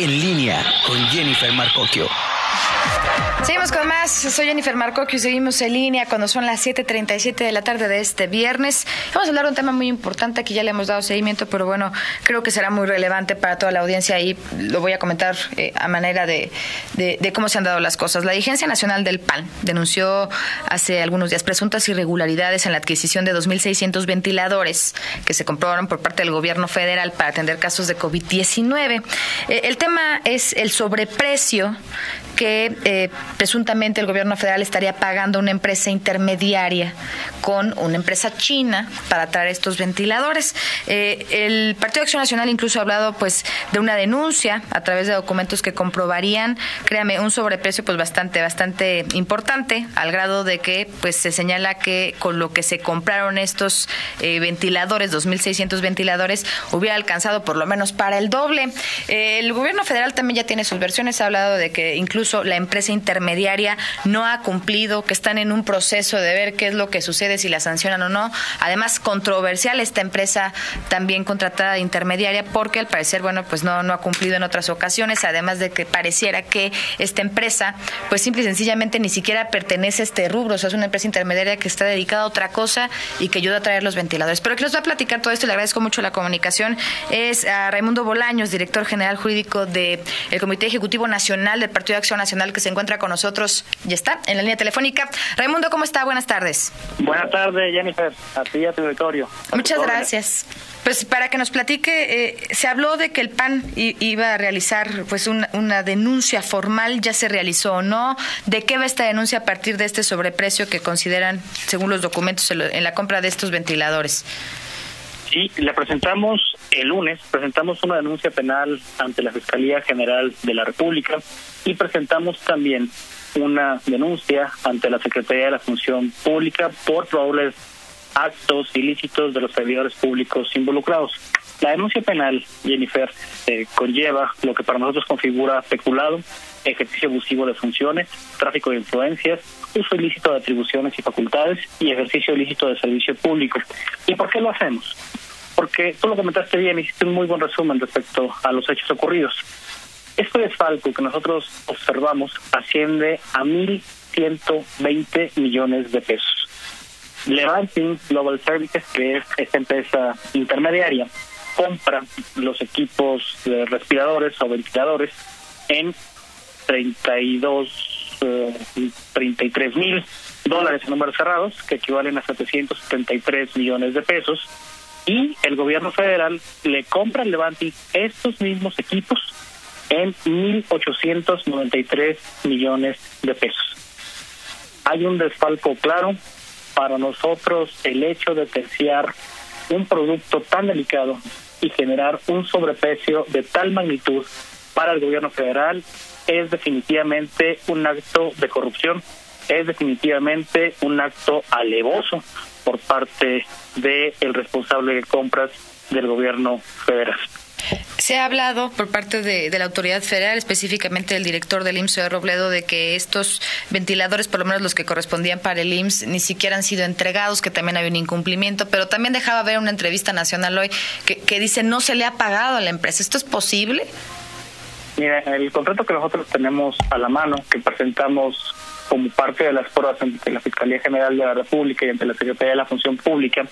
En línea con Jennifer Marcocchio. Seguimos con más. Soy Jennifer Marcocchio y seguimos en línea cuando son las 7:37 de la tarde de este viernes. Vamos a hablar de un tema muy importante que ya le hemos dado seguimiento, pero bueno, creo que será muy relevante para toda la audiencia y lo voy a comentar eh, a manera de, de, cómo se han dado las cosas. La Agencia Nacional del PAN denunció hace algunos días presuntas irregularidades en la adquisición de 2.600 ventiladores que se comprobaron por parte del gobierno federal para atender casos de COVID-19. Eh, el tema es el sobreprecio que eh, presuntamente el gobierno federal estaría pagando una empresa intermediaria con una empresa china para traer estos ventiladores. Eh, el Partido de Acción Nacional incluso ha hablado pues de una denuncia a través de documentos que comprobarían, créame, un sobreprecio pues bastante bastante importante al grado de que pues se señala que con lo que se compraron estos eh, ventiladores, 2.600 ventiladores, hubiera alcanzado por lo menos para el doble. el gobierno federal también ya tiene sus versiones, ha hablado de que incluso la empresa intermediaria no ha cumplido, que están en un proceso de ver qué es lo que sucede, si la sancionan o no. Además, controversial esta empresa también contratada de intermediaria porque al parecer, bueno, pues no, no ha cumplido en otras ocasiones, además de que pareciera que esta empresa, pues simple y sencillamente ni siquiera pertenece a este rubro, o sea, es una empresa intermediaria que está dedicada a otra cosa y que ayuda a traer los ventiladores. Pero que nos va a platicar todo esto, le agradezco mucho la comunicación, es a Raimundo Bolaños, director general jurídico del Comité Ejecutivo Nacional del Partido de Acción Nacional que se encuentra con nosotros. Ya está, en la línea telefónica. Raimundo, ¿cómo está? Buenas tardes. Buenas tardes, Jennifer. A ti y a tu auditorio. Muchas gracias. Pues para que nos platique, eh, se habló de que el PAN iba a realizar pues una, denuncia formal, ya se realizó o no. ¿De qué va esta denuncia a partir de este sobreprecio que consideran, según los documentos, en la compra de estos ventiladores? Sí, le presentamos el lunes, presentamos una denuncia penal ante la Fiscalía General de la República y presentamos también una denuncia ante la Secretaría de la Función Pública por probables actos ilícitos de los servidores públicos involucrados. La denuncia penal, Jennifer, eh, conlleva lo que para nosotros configura peculado, ejercicio abusivo de funciones, tráfico de influencias, uso ilícito de atribuciones y facultades y ejercicio ilícito de servicio público. ¿Y por qué lo hacemos? Porque tú lo comentaste bien, hiciste un muy buen resumen respecto a los hechos ocurridos. Este desfalco que nosotros observamos asciende a 1.120 millones de pesos. Levanting Global Services, que es esta empresa intermediaria, compra los equipos de respiradores o ventiladores en 32, 33 eh, mil dólares en números cerrados, que equivalen a 733 millones de pesos y el gobierno federal le compra al Levanti estos mismos equipos en 1.893 millones de pesos. Hay un desfalco claro. Para nosotros el hecho de terciar un producto tan delicado y generar un sobreprecio de tal magnitud para el gobierno federal es definitivamente un acto de corrupción, es definitivamente un acto alevoso por parte del el responsable de compras del gobierno federal. Se ha hablado por parte de, la autoridad federal, específicamente del director del IMSS de Robledo, de que estos ventiladores, por lo menos los que correspondían para el IMSS, ni siquiera han sido entregados, que también había un incumplimiento, pero también dejaba ver una entrevista nacional hoy que, que dice no se le ha pagado a la empresa. ¿Esto es posible? Mira, el contrato que nosotros tenemos a la mano, que presentamos como parte de las pruebas ante la Fiscalía General de la República y ante la Secretaría de la Función Pública,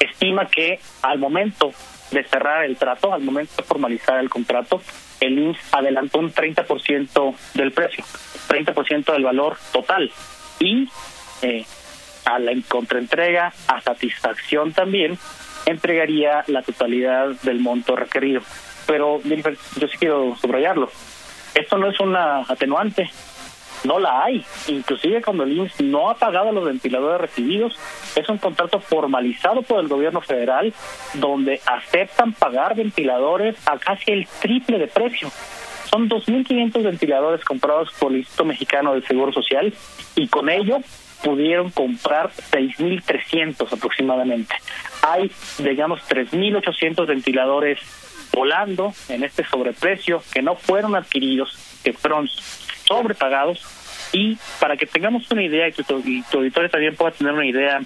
estima que al momento de cerrar el trato, al momento de formalizar el contrato, el INS adelantó un 30% del precio, 30% del valor total. Y eh, a la contraentrega, a satisfacción también, entregaría la totalidad del monto requerido. Pero yo sí quiero subrayarlo. Esto no es una atenuante, no la hay. Inclusive cuando el INS no ha pagado los ventiladores recibidos, es un contrato formalizado por el gobierno federal donde aceptan pagar ventiladores a casi el triple de precio. Son 2.500 ventiladores comprados por el Instituto Mexicano del Seguro Social y con ello pudieron comprar 6.300 aproximadamente. Hay, digamos, 3.800 ventiladores volando en este sobreprecio que no fueron adquiridos, que fueron sobrepagados Y para que tengamos una idea y tu, auditorio también pueda tener una idea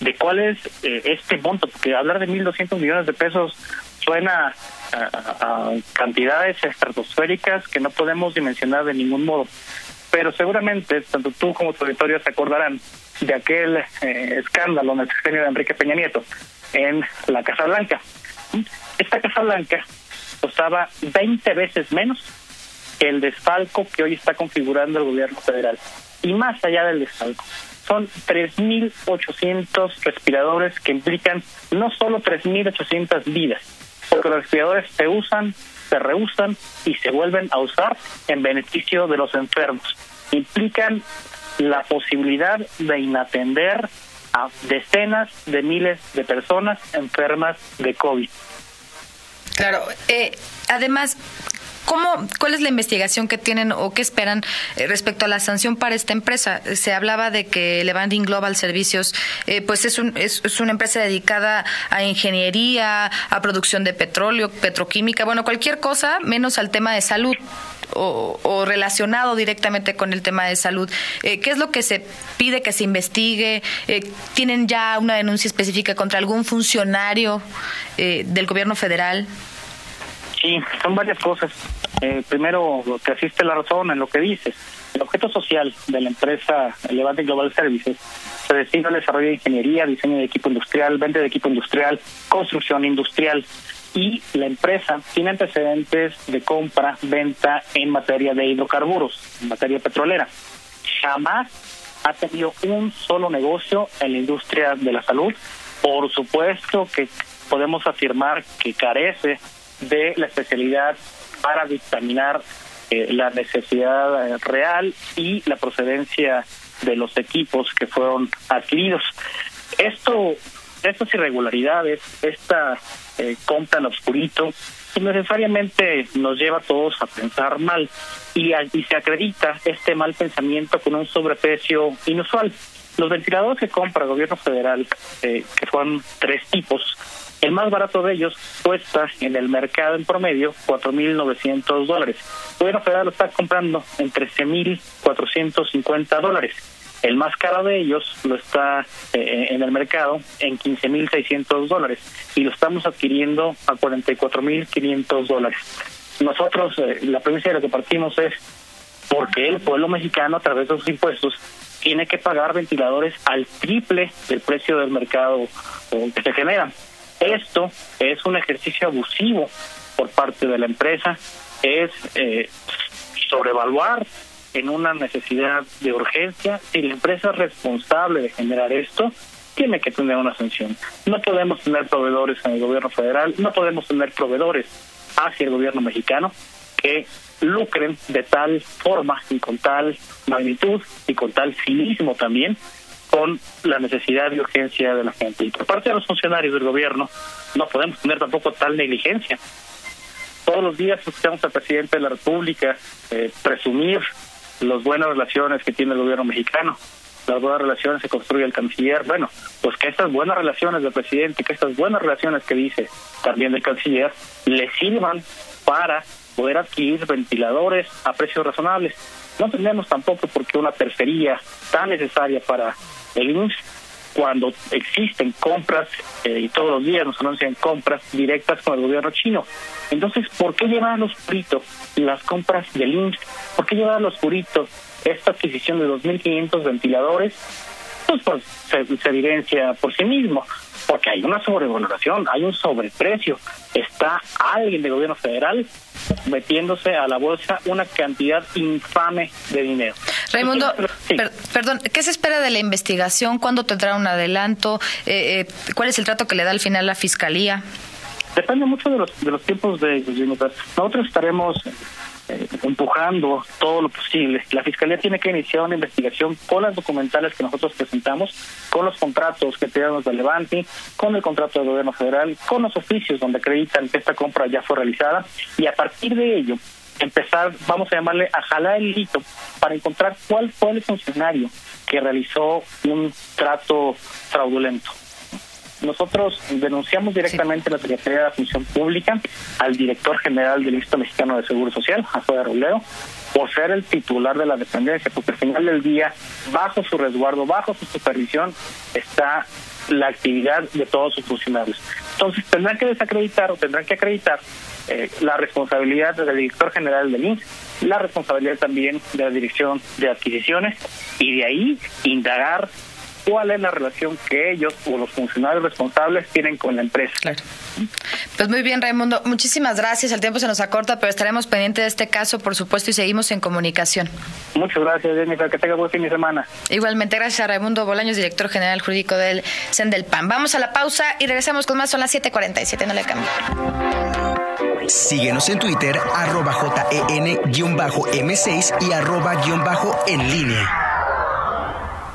de cuál es eh, este monto, porque hablar de 1.200 millones de pesos suena a, cantidades estratosféricas que no podemos dimensionar de ningún modo. Pero seguramente, tanto tú como tu auditorio se acordarán de aquel eh, escándalo en el sexenio de Enrique Peña Nieto en la Casa Blanca. Esta Casa Blanca costaba 20 veces menos que el desfalco que hoy está configurando el gobierno federal. Y más allá del desfalco, son 3.800 respiradores que implican no solo 3.800 vidas, porque los respiradores se usan, se reusan y se vuelven a usar en beneficio de los enfermos. Implican la posibilidad de inatender a decenas de miles de personas enfermas de COVID. Claro, eh, además, ¿Cómo, ¿Cuál es la investigación que tienen o qué esperan eh, respecto a la sanción para esta empresa? Se hablaba de que Levanting Global Servicios eh, pues es, un, es, una empresa dedicada a ingeniería, a producción de petróleo, petroquímica, bueno, cualquier cosa menos al tema de salud. O, relacionado directamente con el tema de salud. Eh, ¿Qué es lo que se pide que se investigue? ¿Tienen ya una denuncia específica contra algún funcionario del gobierno federal? Sí, son varias cosas. Eh, primero, te asiste la razón en lo que dices. El objeto social de la empresa Levante Global Services se destina al desarrollo de ingeniería, diseño de equipo industrial, venta de equipo industrial, construcción industrial. Y la empresa tiene antecedentes de compra, venta en materia de hidrocarburos, en materia petrolera. Jamás ha tenido un solo negocio en la industria de la salud. Por supuesto que podemos afirmar que carece de la especialidad para dictaminar eh, la necesidad eh, real y la procedencia de los equipos que fueron adquiridos. Esto, estas irregularidades, esta eh, compra en obscurito, pues necesariamente nos lleva a todos a pensar mal y, se acredita este mal pensamiento con un sobreprecio inusual. Los ventiladores que compra el gobierno federal, que son tres tipos, el más barato de ellos cuesta en el mercado en promedio 4.900 dólares. El gobierno federal lo está comprando en 13.450 dólares. El más caro de ellos lo está eh, en el mercado en 15.600 dólares y lo estamos adquiriendo a 44.500 dólares. Nosotros, eh, la premisa de la que partimos es porque el pueblo mexicano, a través de sus impuestos, tiene que pagar ventiladores al triple del precio del mercado que se genera. Esto es un ejercicio abusivo por parte de la empresa, es eh, sobrevaluar en una necesidad de urgencia. Si la empresa es responsable de generar esto, tiene que tener una sanción. No podemos tener proveedores en el gobierno federal, no podemos tener proveedores hacia el gobierno mexicano que lucren de tal forma y con tal magnitud y con tal cinismo también con la necesidad y urgencia de la gente. Y por parte de los funcionarios del gobierno, no podemos tener tampoco tal negligencia. Todos los días escuchamos al presidente de la República eh, presumir las buenas relaciones que tiene el gobierno mexicano. Las buenas relaciones se construye el canciller. Bueno, pues que estas buenas relaciones del presidente, que estas buenas relaciones que dice también del canciller, le sirvan para poder adquirir ventiladores a precios razonables. No tenemos tampoco por qué una tercería tan necesaria para el IMSS cuando existen compras eh, y todos los días nos anuncian compras directas con el gobierno chino. Entonces, ¿por qué llevar a los puritos las compras del IMSS? ¿Por qué llevar a los puritos esta adquisición de 2.500 ventiladores? Pues, pues se, evidencia por sí mismo, porque hay una sobrevaloración, hay un sobreprecio. Está alguien del gobierno federal metiéndose a la bolsa una cantidad infame de dinero. Raimundo, perdón, ¿qué se espera de la investigación? ¿Cuándo tendrá un adelanto? Eh, eh, ¿Cuál es el trato que le da al final la Fiscalía? Depende mucho de los, de los tiempos de Nosotros estaremos eh, empujando todo lo posible. La Fiscalía tiene que iniciar una investigación con las documentales que nosotros presentamos, con los contratos que tenemos de Levante, con el contrato del gobierno federal, con los oficios donde acreditan que esta compra ya fue realizada y a partir de ello empezar, vamos a llamarle, a jalar el hito para encontrar cuál fue el funcionario que realizó un trato fraudulento. Nosotros denunciamos directamente a la Secretaría de la Función Pública al director general del Instituto Mexicano de Seguro Social, Josué Robledo, por ser el titular de la dependencia, porque al final del día, bajo su resguardo, bajo su supervisión, está la actividad de todos sus funcionarios. Entonces tendrán que desacreditar o tendrán que acreditar eh, la responsabilidad del director general del INSS, la responsabilidad también de la dirección de adquisiciones y de ahí indagar cuál es la relación que ellos o los funcionarios responsables tienen con la empresa. Claro. Pues muy bien, Raimundo. Muchísimas gracias. El tiempo se nos acorta, pero estaremos pendientes de este caso, por supuesto, y seguimos en comunicación. Muchas gracias, Jennifer. Que tenga buen fin de semana. Igualmente, gracias a Raimundo Bolaños, director general jurídico del Sendelpan. Vamos a la pausa y regresamos con más. Son las 7:47. No le cambio. Síguenos en Twitter, arroba JEN-M6 y arroba-en línea.